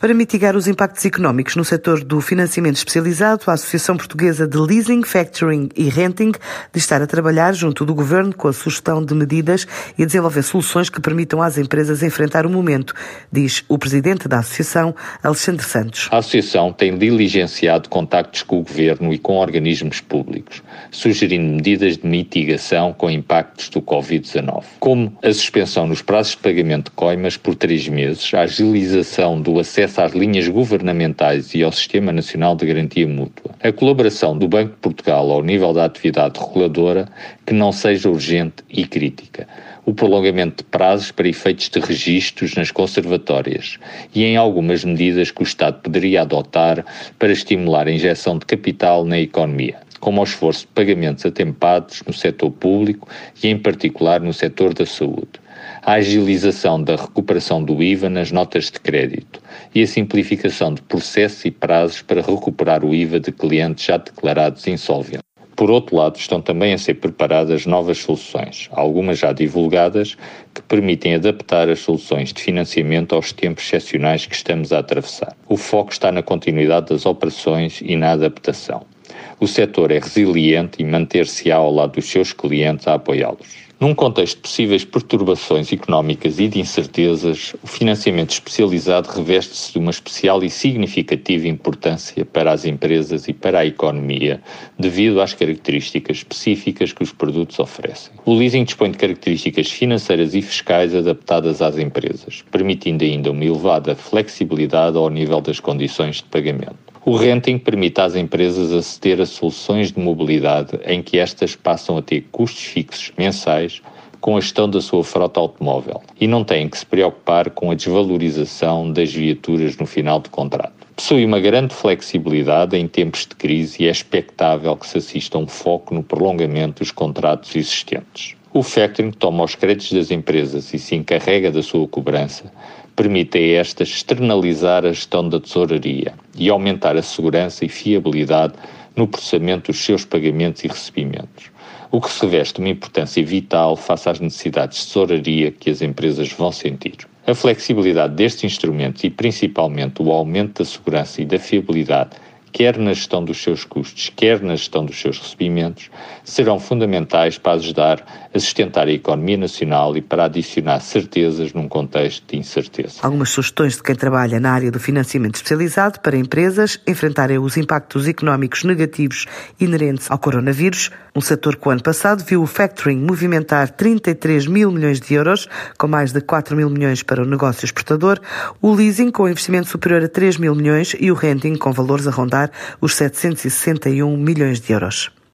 Para mitigar os impactos económicos no setor do financiamento especializado, a Associação Portuguesa de Leasing, Factoring e Renting de estar a trabalhar junto do Governo com a sugestão de medidas e a desenvolver soluções que permitam às empresas enfrentar o momento, diz o Presidente da Associação, Alexandre Santos. A Associação tem diligenciado contactos com o Governo e com organismos públicos, sugerindo medidas de mitigação com impactos do Covid-19, como a suspensão nos prazos de pagamento de coimas por três meses, a agilização do acesso acesso às linhas governamentais e ao Sistema Nacional de Garantia Mútua. A colaboração do Banco de Portugal ao nível da atividade reguladora que não seja urgente e crítica. O prolongamento de prazos para efeitos de registros nas conservatórias e em algumas medidas que o Estado poderia adotar para estimular a injeção de capital na economia como o esforço de pagamentos atempados no setor público e, em particular, no setor da saúde a agilização da recuperação do IVA nas notas de crédito e a simplificação de processos e prazos para recuperar o IVA de clientes já declarados insolventes. Por outro lado, estão também a ser preparadas novas soluções, algumas já divulgadas, que permitem adaptar as soluções de financiamento aos tempos excepcionais que estamos a atravessar. O foco está na continuidade das operações e na adaptação. O setor é resiliente e manter-se-á ao lado dos seus clientes a apoiá-los. Num contexto de possíveis perturbações económicas e de incertezas, o financiamento especializado reveste-se de uma especial e significativa importância para as empresas e para a economia, devido às características específicas que os produtos oferecem. O leasing dispõe de características financeiras e fiscais adaptadas às empresas, permitindo ainda uma elevada flexibilidade ao nível das condições de pagamento. O renting permite às empresas aceder a soluções de mobilidade em que estas passam a ter custos fixos mensais com a gestão da sua frota automóvel e não têm que se preocupar com a desvalorização das viaturas no final de contrato. Possui uma grande flexibilidade em tempos de crise e é expectável que se assista um foco no prolongamento dos contratos existentes. O factoring toma os créditos das empresas e se encarrega da sua cobrança, permite a estas externalizar a gestão da tesouraria e aumentar a segurança e fiabilidade no processamento dos seus pagamentos e recebimentos, o que se reveste uma importância vital face às necessidades de tesouraria que as empresas vão sentir. A flexibilidade destes instrumentos e principalmente o aumento da segurança e da fiabilidade quer na gestão dos seus custos, quer na gestão dos seus recebimentos, serão fundamentais para ajudar a sustentar a economia nacional e para adicionar certezas num contexto de incerteza. Algumas sugestões de quem trabalha na área do financiamento especializado para empresas enfrentarem os impactos económicos negativos inerentes ao coronavírus, um setor que o ano passado viu o factoring movimentar 33 mil milhões de euros, com mais de 4 mil milhões para o negócio exportador, o leasing com investimento superior a 3 mil milhões e o renting com valores a rondar os 761 milhões de euros.